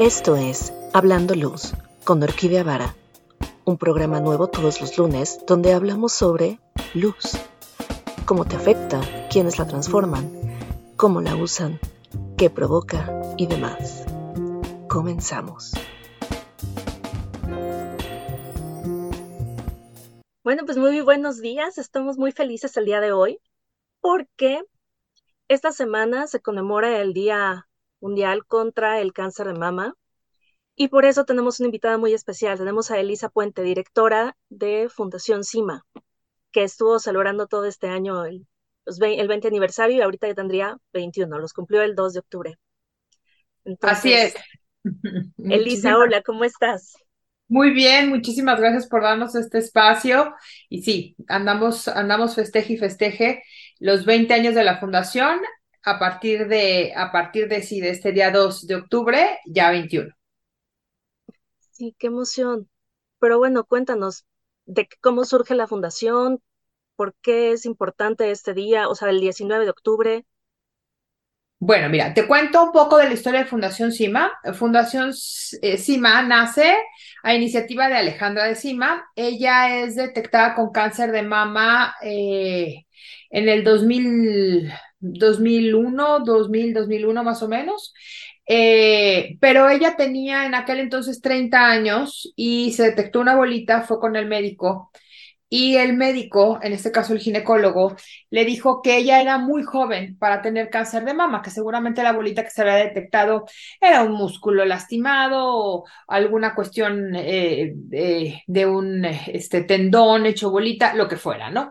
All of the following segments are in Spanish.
Esto es Hablando Luz con Orquídea Vara, un programa nuevo todos los lunes donde hablamos sobre luz, cómo te afecta, quiénes la transforman, cómo la usan, qué provoca y demás. Comenzamos. Bueno, pues muy buenos días. Estamos muy felices el día de hoy porque esta semana se conmemora el Día Mundial contra el Cáncer de Mama y por eso tenemos una invitada muy especial. Tenemos a Elisa Puente, directora de Fundación CIMA, que estuvo celebrando todo este año el, el 20 aniversario y ahorita ya tendría 21, los cumplió el 2 de octubre. Así es. Elisa, hola, ¿cómo estás? Muy bien, muchísimas gracias por darnos este espacio. Y sí, andamos, andamos festeje y festeje los 20 años de la fundación a partir de, a partir de, sí, de este día 2 de octubre, ya 21. Sí, qué emoción. Pero bueno, cuéntanos de cómo surge la fundación, por qué es importante este día, o sea, el 19 de octubre. Bueno, mira, te cuento un poco de la historia de Fundación CIMA. Fundación eh, CIMA nace a iniciativa de Alejandra de CIMA. Ella es detectada con cáncer de mama eh, en el 2000, 2001, 2000, 2001 más o menos. Eh, pero ella tenía en aquel entonces 30 años y se detectó una bolita, fue con el médico y el médico, en este caso el ginecólogo, le dijo que ella era muy joven para tener cáncer de mama, que seguramente la bolita que se había detectado era un músculo lastimado o alguna cuestión eh, de un este, tendón hecho bolita, lo que fuera, ¿no?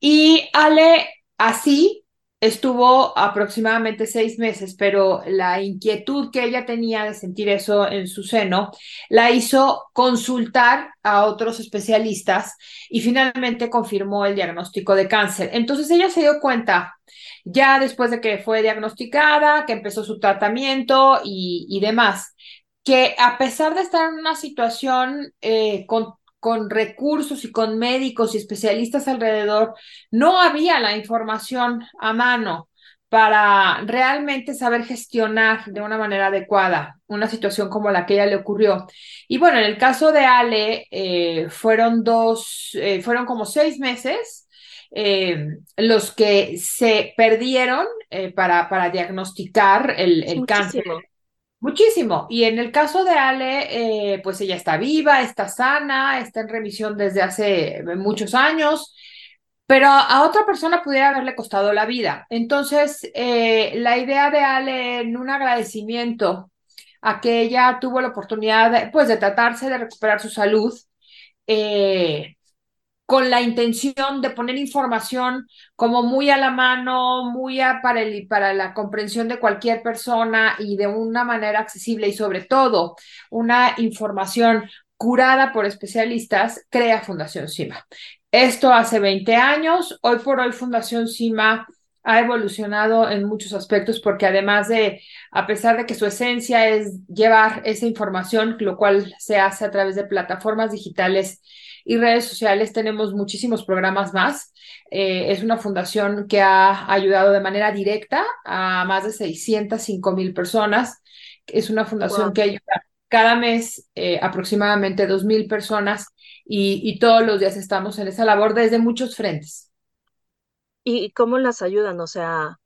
Y Ale así Estuvo aproximadamente seis meses, pero la inquietud que ella tenía de sentir eso en su seno la hizo consultar a otros especialistas y finalmente confirmó el diagnóstico de cáncer. Entonces ella se dio cuenta ya después de que fue diagnosticada, que empezó su tratamiento y, demás, que a pesar de estar en una situación eh, con con recursos y con médicos y especialistas alrededor, no había la información a mano para realmente saber gestionar de una manera adecuada una situación como la que ella le ocurrió. Y bueno, en el caso de Ale, eh, fueron dos, eh, fueron como seis meses eh, los que se perdieron para, para diagnosticar el, el cáncer Muchísimo. Y en el caso de Ale, eh, pues ella está viva, está sana, está en remisión desde hace eh, muchos años, pero a otra persona pudiera haberle costado la vida. Entonces, eh, la idea de Ale en un agradecimiento a que ella tuvo la oportunidad, de, pues, de tratarse de recuperar su salud, con la intención de poner información como muy a la mano, muy para, el, para la comprensión de cualquier persona y de una manera accesible y sobre todo una información curada por especialistas, crea Fundación CIMA. Esto hace 20 años, hoy por hoy Fundación CIMA ha evolucionado en muchos aspectos porque además de, a pesar de que su esencia es llevar esa información, lo cual se hace a través de plataformas digitales y redes sociales tenemos muchísimos programas más. Eh, es una fundación que ha ayudado de manera directa a más de 605 mil personas. Es una fundación que ayuda cada mes eh, aproximadamente 2 mil personas y, y todos los días estamos en esa labor desde muchos frentes. ¿Y cómo las ayudan? O sea,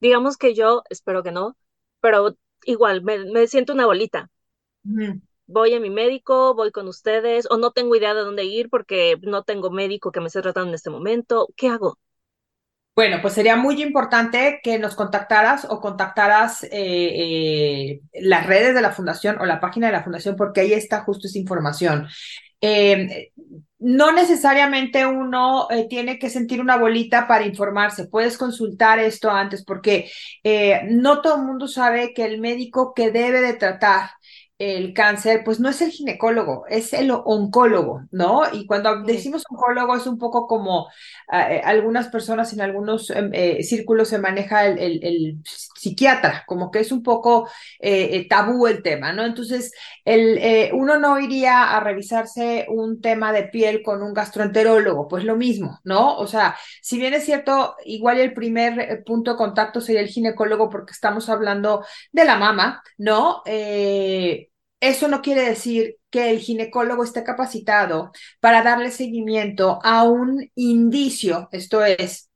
digamos que yo, espero que no, pero igual me, siento una bolita voy a mi médico, voy con ustedes, o no tengo idea de dónde ir porque no tengo médico que me esté tratando en este momento. ¿Qué hago? Bueno, pues sería muy importante que nos contactaras o contactaras eh, eh, las redes de la fundación o la página de la fundación porque ahí está justo esa información. Em, no necesariamente uno eh, tiene que sentir una bolita para informarse, puedes consultar esto antes porque no todo el mundo sabe que el médico que debe de tratar el cáncer, pues no es el ginecólogo, es el oncólogo, ¿no? Y cuando decimos oncólogo es un poco como ah, eh, algunas personas en algunos em, eh, círculos se maneja el, psiquiatra, como que es un poco eh, tabú el tema, ¿no? Entonces, el, uno no iría a revisarse un tema de piel con un gastroenterólogo, pues lo mismo, ¿no? O sea, si bien es cierto, igual el primer punto de contacto sería el ginecólogo porque estamos hablando de la mama, ¿no? Eso no quiere decir que el ginecólogo esté capacitado para darle seguimiento a un indicio, esto es,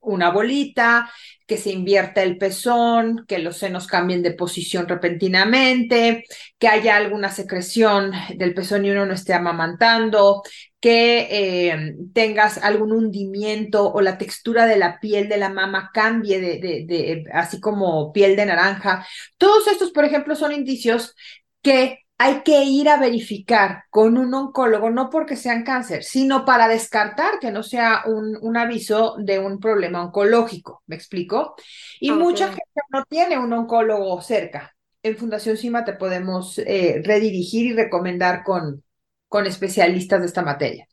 una bolita, que se invierta el pezón, que los senos cambien de posición repentinamente, que haya alguna secreción del pezón y uno no esté amamantando, que eh, tengas algún hundimiento o la textura de la piel de la mama cambie de, así como piel de naranja. Todos estos, por ejemplo, son indicios que hay que ir a verificar con un oncólogo, no porque sean cáncer, sino para descartar que no sea un, un aviso de un problema oncológico. ¿Me explico? Y mucha gente no tiene un oncólogo cerca. En Fundación CIMA te podemos eh, redirigir y recomendar con, con especialistas de esta materia.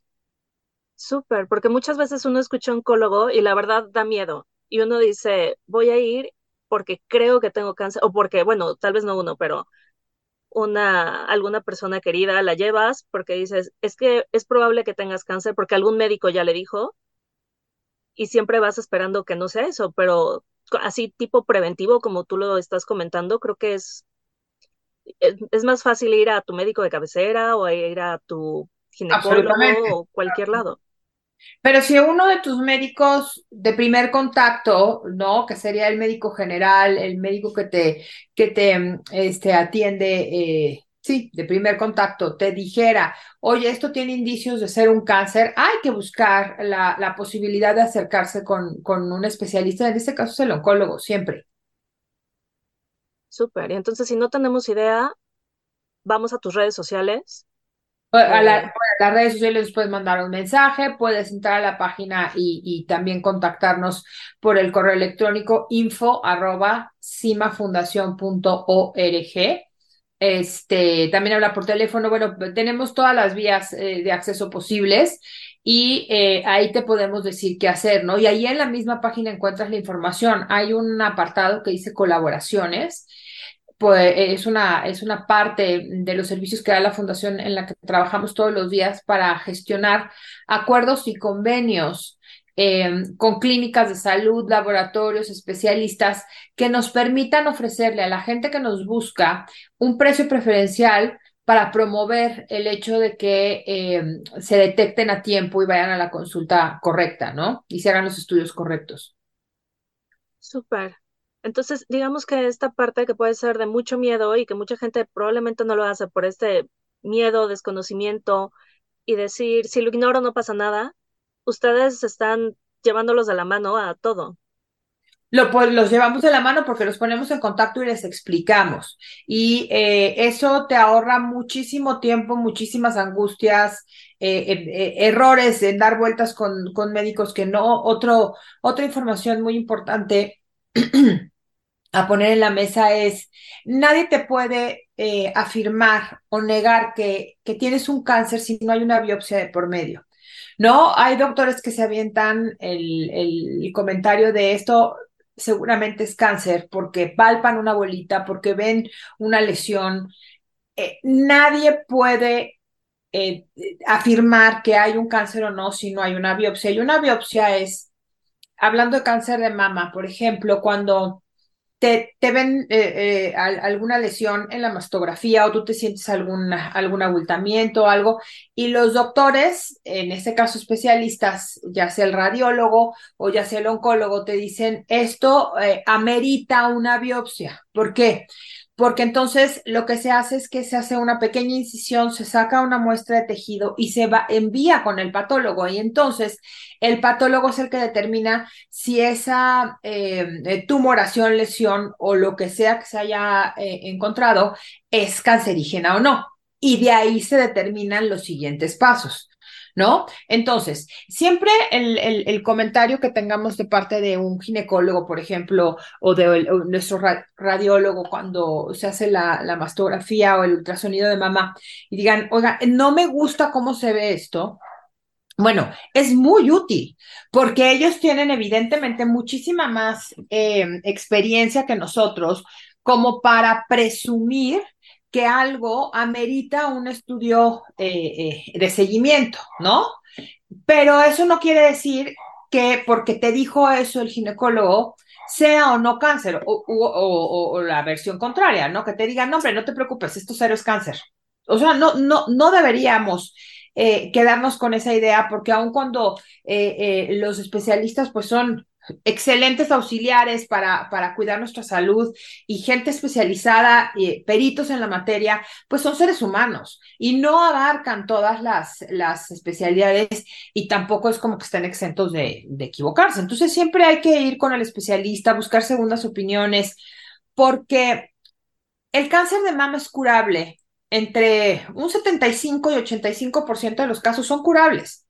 Súper, porque muchas veces uno escucha oncólogo y la verdad da miedo. Y uno dice, voy a ir porque creo que tengo cáncer, o porque, bueno, tal vez no uno, pero una, alguna persona querida, la llevas porque dices, es que es probable que tengas cáncer porque algún médico ya le dijo y siempre vas esperando que no sea eso, pero así tipo preventivo como tú lo estás comentando, creo que es, es, más fácil ir a tu médico de cabecera o ir a tu ginecólogo o cualquier lado. Pero si uno de tus médicos de primer contacto, ¿no? Que sería el médico general, el médico que te, que te este, atiende, eh, sí, de primer contacto, te dijera, oye, esto tiene indicios de ser un cáncer, hay que buscar la, la posibilidad de acercarse con, con un especialista, en este caso es el oncólogo, siempre. Súper, y entonces si no tenemos idea, vamos a tus redes sociales a, las redes sociales puedes mandar un mensaje, puedes entrar a la página y, también contactarnos por el correo electrónico info arroba Este, también habla por teléfono. Bueno, tenemos todas las vías eh, de acceso posibles y eh, ahí te podemos decir qué hacer, ¿no? Y ahí en la misma página encuentras la información. Hay un apartado que dice colaboraciones pues es una, es una parte de los servicios que da la fundación en la que trabajamos todos los días para gestionar acuerdos y convenios em, con clínicas de salud, laboratorios, especialistas que nos permitan ofrecerle a la gente que nos busca un precio preferencial para promover el hecho de que em, se detecten a tiempo y vayan a la consulta correcta, ¿no? Y se hagan los estudios correctos. Súper. Entonces, digamos que esta parte que puede ser de mucho miedo y que mucha gente probablemente no lo hace por este miedo, desconocimiento y decir, si lo ignoro no pasa nada, ustedes están llevándolos de la mano a todo. Lo, los llevamos de la mano porque los ponemos en contacto y les explicamos. Y eh, eso te ahorra muchísimo tiempo, muchísimas angustias, eh, eh, errores en dar vueltas con, con médicos que no. Otro, otra información muy importante a poner en la mesa es, nadie te puede eh, afirmar o negar que, que tienes un cáncer si no hay una biopsia de por medio. No, hay doctores que se avientan el, el comentario de esto, seguramente es cáncer, porque palpan una bolita, porque ven una lesión. Eh, nadie puede eh, afirmar que hay un cáncer o no si no hay una biopsia. Y una biopsia es, hablando de cáncer de mama, por ejemplo, cuando te, ven eh, eh, alguna lesión en la mastografía o tú te sientes algún, algún abultamiento o algo y los doctores, en este caso especialistas, ya sea el radiólogo o ya sea el oncólogo, te dicen esto eh, amerita una biopsia. ¿Por qué? Porque entonces lo que se hace es que se hace una pequeña incisión, se saca una muestra de tejido y se va, envía con el patólogo. Y entonces el patólogo es el que determina si esa eh, eh, tumoración, lesión o lo que sea que se haya eh, encontrado es cancerígena o no. Y de ahí se determinan los siguientes pasos. ¿No? Entonces, siempre el, el, comentario que tengamos de parte de un ginecólogo, por ejemplo, o de nuestro radiólogo cuando se hace la, la, mastografía o el ultrasonido de mamá y digan, oiga, no me gusta cómo se ve esto. Bueno, es muy útil porque ellos tienen evidentemente muchísima más eh, experiencia que nosotros como para presumir que algo amerita un estudio eh, eh, de seguimiento, ¿no? Pero eso no quiere decir que porque te dijo eso el ginecólogo sea o no cáncer, o, la versión contraria, ¿no? Que te digan, no, hombre, no te preocupes, esto cero es cáncer. O sea, no, no, no deberíamos eh, quedarnos con esa idea, porque aun cuando los especialistas pues son excelentes auxiliares para, para cuidar nuestra salud y gente especializada, peritos en la materia, pues son seres humanos y no abarcan todas las, las especialidades y tampoco es como que estén exentos de, de equivocarse. Entonces siempre hay que ir con el especialista, buscar segundas opiniones, porque el cáncer de mama es curable. Entre un 75 y 85% de los casos son curables.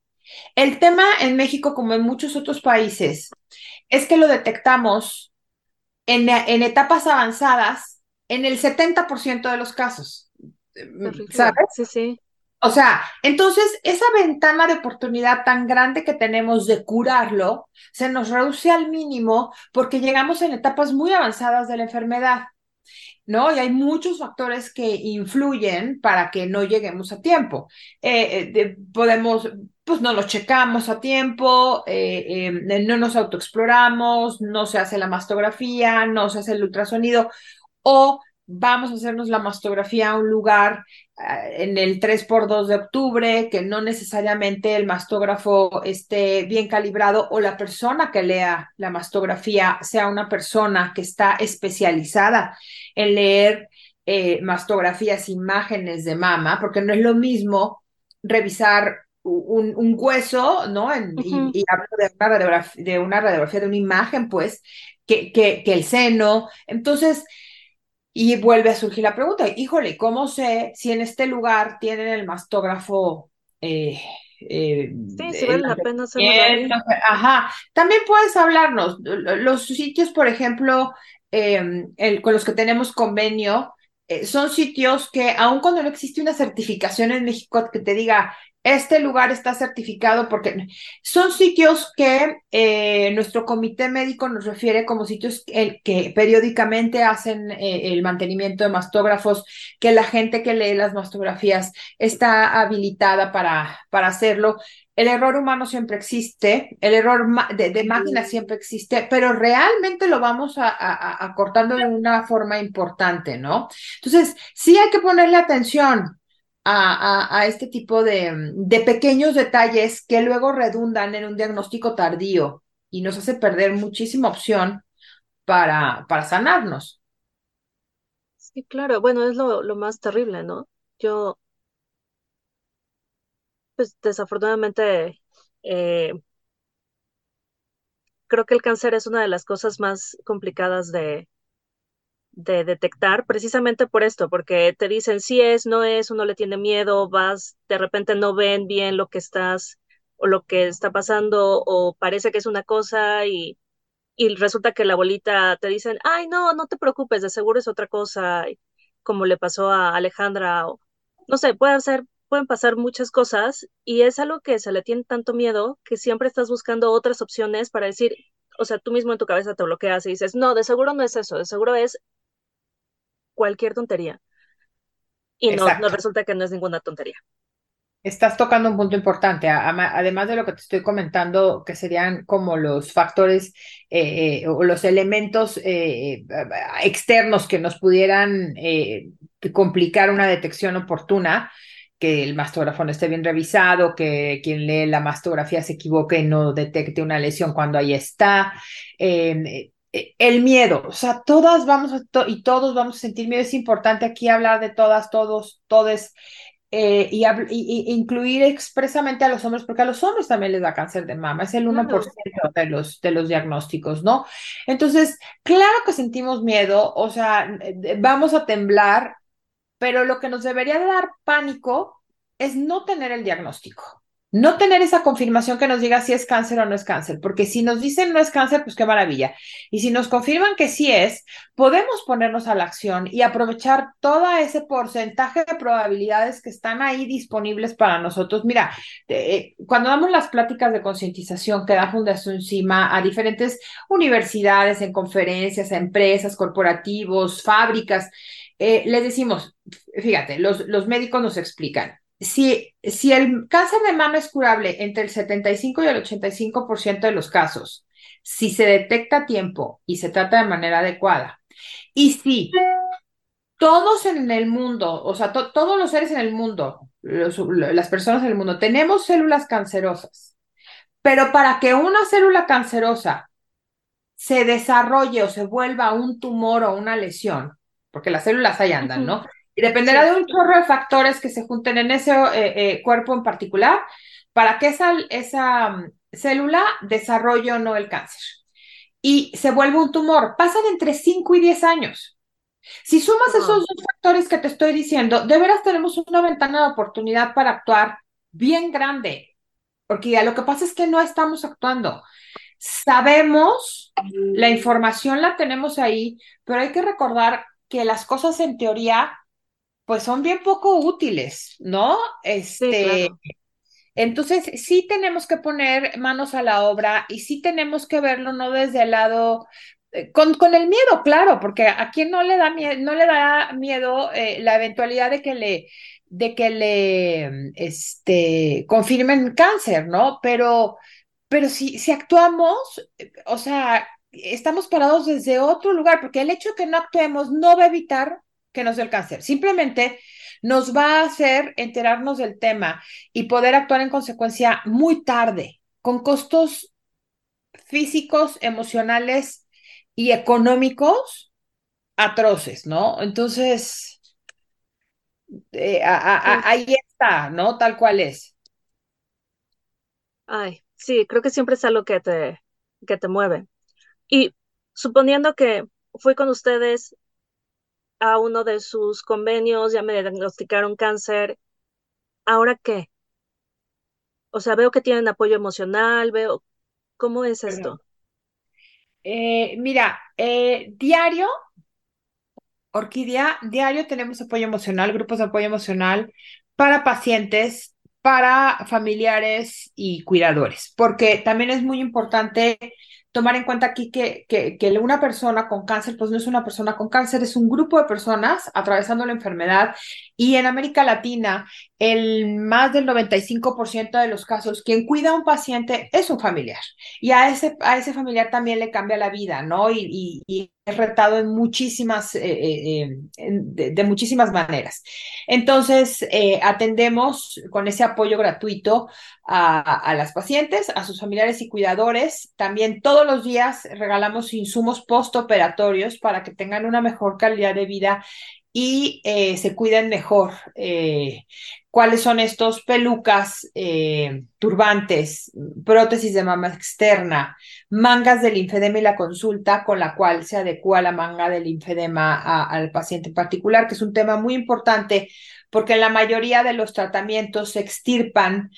El tema en México, como en muchos otros países, es que lo detectamos en, etapas avanzadas en el 70% de los casos. ¿Sabes? Sí, sí. O sea, entonces esa ventana de oportunidad tan grande que tenemos de curarlo se nos reduce al mínimo porque llegamos en etapas muy avanzadas de la enfermedad. ¿no? Y hay muchos factores que influyen para que no lleguemos a tiempo. Eh, eh, podemos, pues no lo checamos a tiempo, eh, no nos autoexploramos, no se hace la mastografía, no se hace el ultrasonido, o vamos a hacernos la mastografía a un lugar en el 3x2 de octubre, que no necesariamente el mastógrafo esté bien calibrado o la persona que lea la mastografía sea una persona que está especializada en leer eh, mastografías, imágenes de mama, porque no es lo mismo revisar un, hueso, ¿no? y, hablo de una, radiografía, de una radiografía de una imagen, pues, que, que, que el seno. Entonces, y vuelve a surgir la pregunta, híjole, ¿cómo sé si en este lugar tienen el mastógrafo? Eh, eh, sí, si vale la pena hacerlo. Ajá, también puedes hablarnos, los sitios, por ejemplo, em, el, con los que tenemos convenio, eh, son sitios que, aun cuando no existe una certificación en México que te diga, este lugar está certificado porque son sitios que eh, nuestro comité médico nos refiere como sitios que periódicamente hacen eh, el mantenimiento de mastógrafos, que la gente que lee las mastografías está habilitada para, para hacerlo. El error humano siempre existe, el error de, máquina siempre existe, pero realmente lo vamos a, acortando de una forma importante, ¿no? Entonces, sí hay que ponerle atención a, este tipo de, pequeños detalles que luego redundan en un diagnóstico tardío y nos hace perder muchísima opción para, sanarnos. Sí, claro, bueno, es lo, lo más terrible, ¿no? Yo, pues desafortunadamente, eh, creo que el cáncer es una de las cosas más complicadas de, de detectar precisamente por esto, porque te dicen si es, no es, uno le tiene miedo, vas, de repente no ven bien lo que estás o lo que está pasando o parece que es una cosa y, y resulta que la bolita te dicen, ay, no, no te preocupes, de seguro es otra cosa, como le pasó a Alejandra o no sé, puede ser, pueden pasar muchas cosas y es algo que se le tiene tanto miedo que siempre estás buscando otras opciones para decir, o sea, tú mismo en tu cabeza te bloqueas y dices, no, de seguro no es eso, de seguro es cualquier tontería. Y no, no resulta que no es ninguna tontería. Estás tocando un punto importante, además de lo que te estoy comentando, que serían como los factores eh, eh, o los elementos eh, externos que nos pudieran complicar una detección oportuna, que el mastógrafo no esté bien revisado, que quien lee la mastografía se equivoque y no detecte una lesión cuando ahí está. Eh, el miedo, o sea, todas vamos a y todos vamos a sentir miedo. Es importante aquí hablar de todas, todos, todes, eh, y, incluir expresamente a los hombres, porque a los hombres también les da cáncer de mama, es el 1% de, los, de los diagnósticos, ¿no? Entonces, claro que sentimos miedo, o sea, vamos a temblar, pero lo que nos debería dar pánico es no tener el diagnóstico. No tener esa confirmación que nos diga si es cáncer o no es cáncer, porque si nos dicen no es cáncer, pues qué maravilla. Y si nos confirman que sí es, podemos ponernos a la acción y aprovechar todo ese porcentaje de probabilidades que están ahí disponibles para nosotros. Mira, eh, cuando damos las pláticas de concientización que da Fundación Encima a diferentes universidades, en conferencias, a empresas, corporativos, fábricas, eh, les decimos, fíjate, los, los médicos nos explican si, si el cáncer de mama es curable entre el 75 y el 85% de los casos, si se detecta a tiempo y se trata de manera adecuada, y si todos en el mundo, o sea, todos los seres en el mundo, las personas en el mundo, tenemos células cancerosas, pero para que una célula cancerosa se desarrolle o se vuelva un tumor o una lesión, porque las células ahí andan, ¿no? Y dependerá de un chorro de factores que se junten en ese eh, eh, cuerpo en particular para que esa, esa mm, célula desarrolle o no el cáncer. Y se vuelve un tumor. Pasan entre 5 y 10 años. Si sumas esos dos factores que te estoy diciendo, de veras tenemos una ventana de oportunidad para actuar bien grande, porque ya lo que pasa es que no estamos actuando. Sabemos, la información la tenemos ahí, pero hay que recordar que las cosas en teoría pues son bien poco útiles, ¿no? Este, entonces sí tenemos que poner manos a la obra y sí tenemos que verlo no desde el lado eh, con, con, el miedo, claro, porque a quién no le da miedo, no le da miedo eh, la eventualidad de que le, de que le este, confirmen cáncer, ¿no? Pero, pero si, si actuamos, eh, o sea, estamos parados desde otro lugar, porque el hecho de que no actuemos no va a evitar que nos dé el cáncer. Simplemente nos va a hacer enterarnos del tema y poder actuar en consecuencia muy tarde, con costos físicos, emocionales y económicos atroces, ¿no? Entonces, eh, ahí está, ¿no? Tal cual es. Ay, sí, creo que siempre es algo que te, que te mueve. Y suponiendo que fui con ustedes a uno de sus convenios, ya me diagnosticaron cáncer. ¿Ahora qué? O sea, veo que tienen apoyo emocional, veo, ¿cómo es esto? Eh, mira, eh, diario, Orquídea, diario tenemos apoyo emocional, grupos de apoyo emocional para pacientes, para familiares y cuidadores, porque también es muy importante tomar en cuenta aquí que, que, que, una persona con cáncer, pues no es una persona con cáncer, es un grupo de personas atravesando la enfermedad. Y en América Latina, el más del 95% de los casos, quien cuida a un paciente es un familiar y a ese, a ese familiar también le cambia la vida, ¿no? Y, y, es retado en muchísimas, eh, eh, de, de, muchísimas maneras. Entonces, eh, atendemos con ese apoyo gratuito a, a las pacientes, a sus familiares y cuidadores. También todos los días regalamos insumos postoperatorios para que tengan una mejor calidad de vida y eh, se cuiden mejor. Eh, ¿Cuáles son estos pelucas, eh, turbantes, prótesis de mama externa, mangas del linfedema y la consulta con la cual se adecua la manga del linfedema al paciente en particular, que es un tema muy importante porque en la mayoría de los tratamientos se extirpan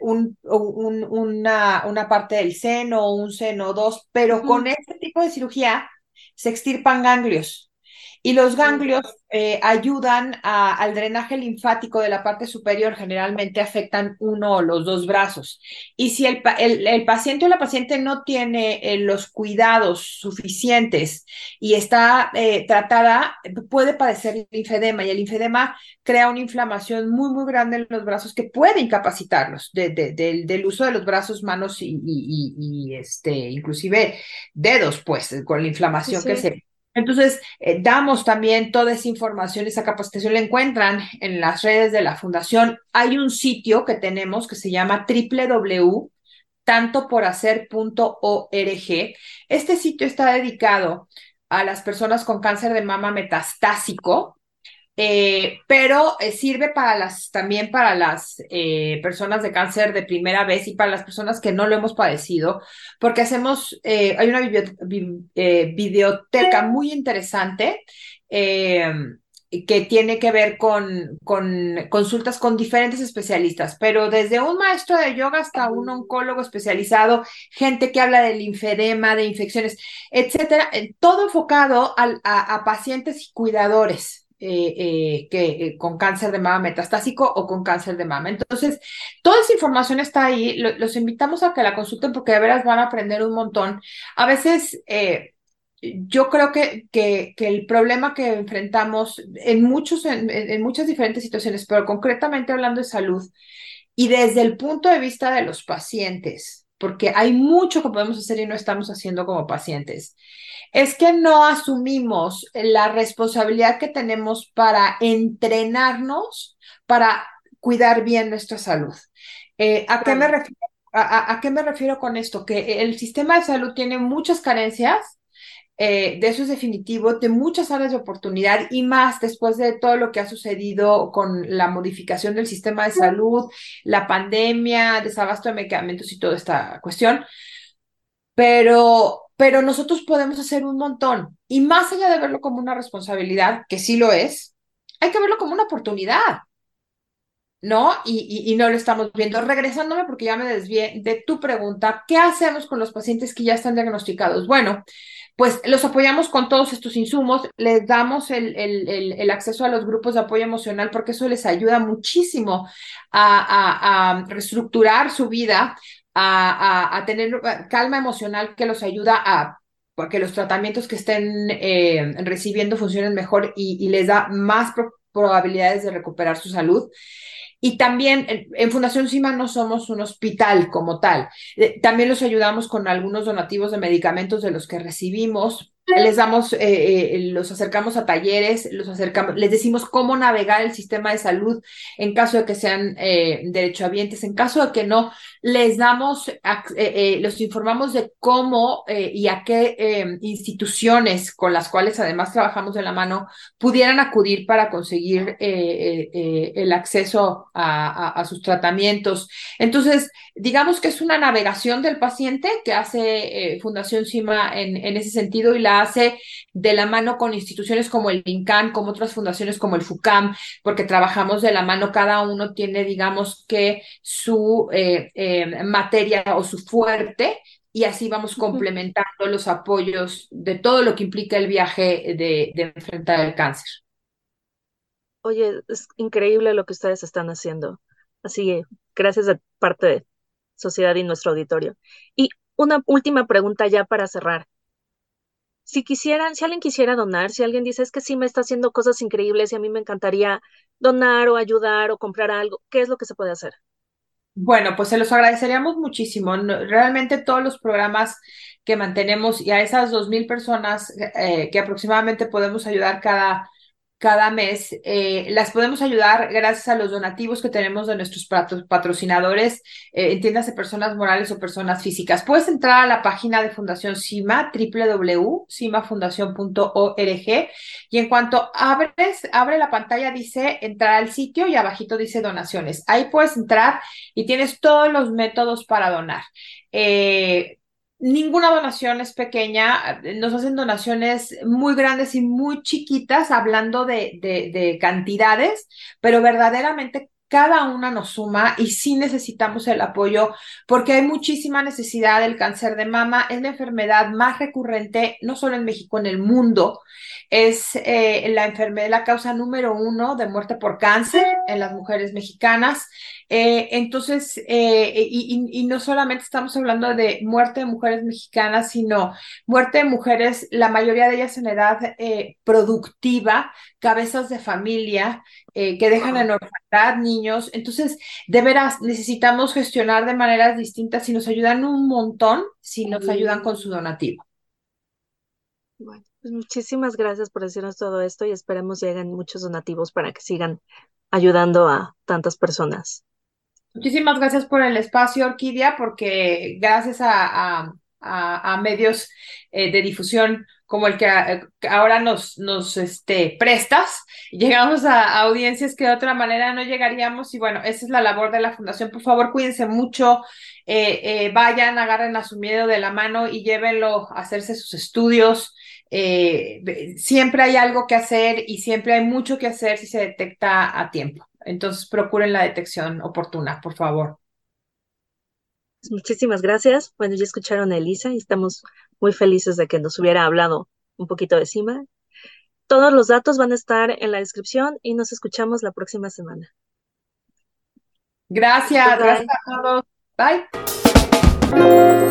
un, una, una, parte del seno o un seno o dos, pero con este tipo de cirugía se extirpan ganglios y los ganglios eh, ayudan al drenaje linfático de la parte superior, generalmente afectan uno o los dos brazos. Y si el, el, paciente o la paciente no tiene eh, los cuidados suficientes y está eh, tratada, puede padecer linfedema y el linfedema crea una inflamación muy, muy grande en los brazos que puede incapacitarlos de, del uso de los brazos, manos y, y, este, inclusive dedos, pues, con la inflamación que se entonces, eh, damos también toda esa información, esa capacitación la encuentran en las redes de la fundación. Hay un sitio que tenemos que se llama www.tantoporhacer.org. Este sitio está dedicado a las personas con cáncer de mama metastásico, eh, pero eh, sirve para las, también para las eh, personas de cáncer de primera vez y para las personas que no lo hemos padecido, porque hacemos, hay una videoteca muy interesante que tiene que ver con, con consultas con diferentes especialistas, pero desde un maestro de yoga hasta un oncólogo especializado, gente que habla del linfedema, de infecciones, etcétera, todo enfocado a, pacientes y cuidadores. Eh, eh, que con cáncer de mama metastásico o con cáncer de mama. Entonces, toda esa información está ahí. los invitamos a que la consulten porque de veras van a aprender un montón. A veces yo creo que, que, el problema que enfrentamos en, muchos, en, muchas diferentes situaciones, pero concretamente hablando de salud, y desde el punto de vista de los pacientes, porque hay mucho que podemos hacer y no estamos haciendo como pacientes, es que no asumimos la responsabilidad que tenemos para entrenarnos para cuidar bien nuestra salud. Eh, ¿a, qué me refiero, a qué me refiero con esto? Que el sistema de salud tiene muchas carencias eh, de eso es definitivo, de muchas áreas de oportunidad y más después de todo lo que ha sucedido con la modificación del sistema de salud, la pandemia, desabasto de medicamentos y toda esta cuestión. Pero, pero nosotros podemos hacer un montón y más allá de verlo como una responsabilidad, que sí lo es, hay que verlo como una oportunidad. ¿no? Y, y, no lo estamos viendo. Regresándome, porque ya me desvié de tu pregunta, ¿qué hacemos con los pacientes que ya están diagnosticados? Bueno, pues los apoyamos con todos estos insumos, les damos el, el, acceso a los grupos de apoyo emocional porque eso les ayuda muchísimo a, reestructurar su vida, a, tener calma emocional que los ayuda a que los tratamientos que estén eh, recibiendo funcionen mejor y, les da más probabilidades de recuperar su salud. Y también en, Fundación CIMA no somos un hospital como tal. Eh, también los ayudamos con algunos donativos de medicamentos de los que recibimos les damos, eh, eh, los acercamos a talleres, los acercamos, les decimos cómo navegar el sistema de salud en caso de que sean eh, derechohabientes, en caso de que no, les damos, los informamos de cómo y a qué instituciones con las cuales además trabajamos de la mano pudieran acudir para conseguir el acceso a, sus tratamientos. Entonces, digamos que es una navegación del paciente que hace Fundación CIMA en ese sentido y la hace de la mano con instituciones como el INCAN, como otras fundaciones como el FUCAM, porque trabajamos de la mano, cada uno tiene, digamos que, su eh, eh, materia o su fuerte y así vamos complementando los apoyos de todo lo que implica el viaje de, de, enfrentar el cáncer. Oye, es increíble lo que ustedes están haciendo. Así, gracias de parte de Sociedad y nuestro auditorio. Y una última pregunta ya para cerrar si quisieran, si alguien quisiera donar, si alguien dice es que sí me está haciendo cosas increíbles y a mí me encantaría donar o ayudar o comprar algo, ¿qué es lo que se puede hacer? Bueno, pues se los agradeceríamos muchísimo. Realmente todos los programas que mantenemos y a esas dos mil personas eh, que aproximadamente podemos ayudar cada, cada mes. Eh, las podemos ayudar gracias a los donativos que tenemos de nuestros patrocinadores, eh, entiéndase personas morales o personas físicas. Puedes entrar a la página de Fundación CIMA, www.cimafundación.org, y en cuanto abres, abre la pantalla, dice entrar al sitio y abajito dice donaciones. Ahí puedes entrar y tienes todos los métodos para donar. Eh, ninguna donación es pequeña, nos hacen donaciones muy grandes y muy chiquitas, hablando de, de, cantidades, pero verdaderamente cada una nos suma y sí necesitamos el apoyo porque hay muchísima necesidad del cáncer de mama. Es la enfermedad más recurrente, no solo en México, en el mundo. Es eh, la enfermedad, la causa número uno de muerte por cáncer en las mujeres mexicanas. Eh, entonces, eh, y, no solamente estamos hablando de muerte de mujeres mexicanas, sino muerte de mujeres, la mayoría de ellas en edad eh, productiva, cabezas de familia, que dejan en orfandad niños. Entonces, de veras, necesitamos gestionar de maneras distintas y nos ayudan un montón si nos ayudan con su donativo. Bueno, pues muchísimas gracias por decirnos todo esto y esperemos lleguen muchos donativos para que sigan ayudando a tantas personas. Muchísimas gracias por el espacio, Orquídea, porque gracias a, medios eh, de difusión como el que, eh, ahora nos, nos este, prestas, llegamos a, audiencias que de otra manera no llegaríamos y bueno, esa es la labor de la fundación. Por favor, cuídense mucho, eh, vayan, agarren a su miedo de la mano y llévenlo a hacerse sus estudios, siempre hay algo que hacer y siempre hay mucho que hacer si se detecta a tiempo. Entonces, procuren la detección oportuna, por favor. Muchísimas gracias. Bueno, ya escucharon a Elisa y estamos muy felices de que nos hubiera hablado un poquito de CIMA. Todos los datos van a estar en la descripción y nos escuchamos la próxima semana. Gracias, gracias a todos. Bye.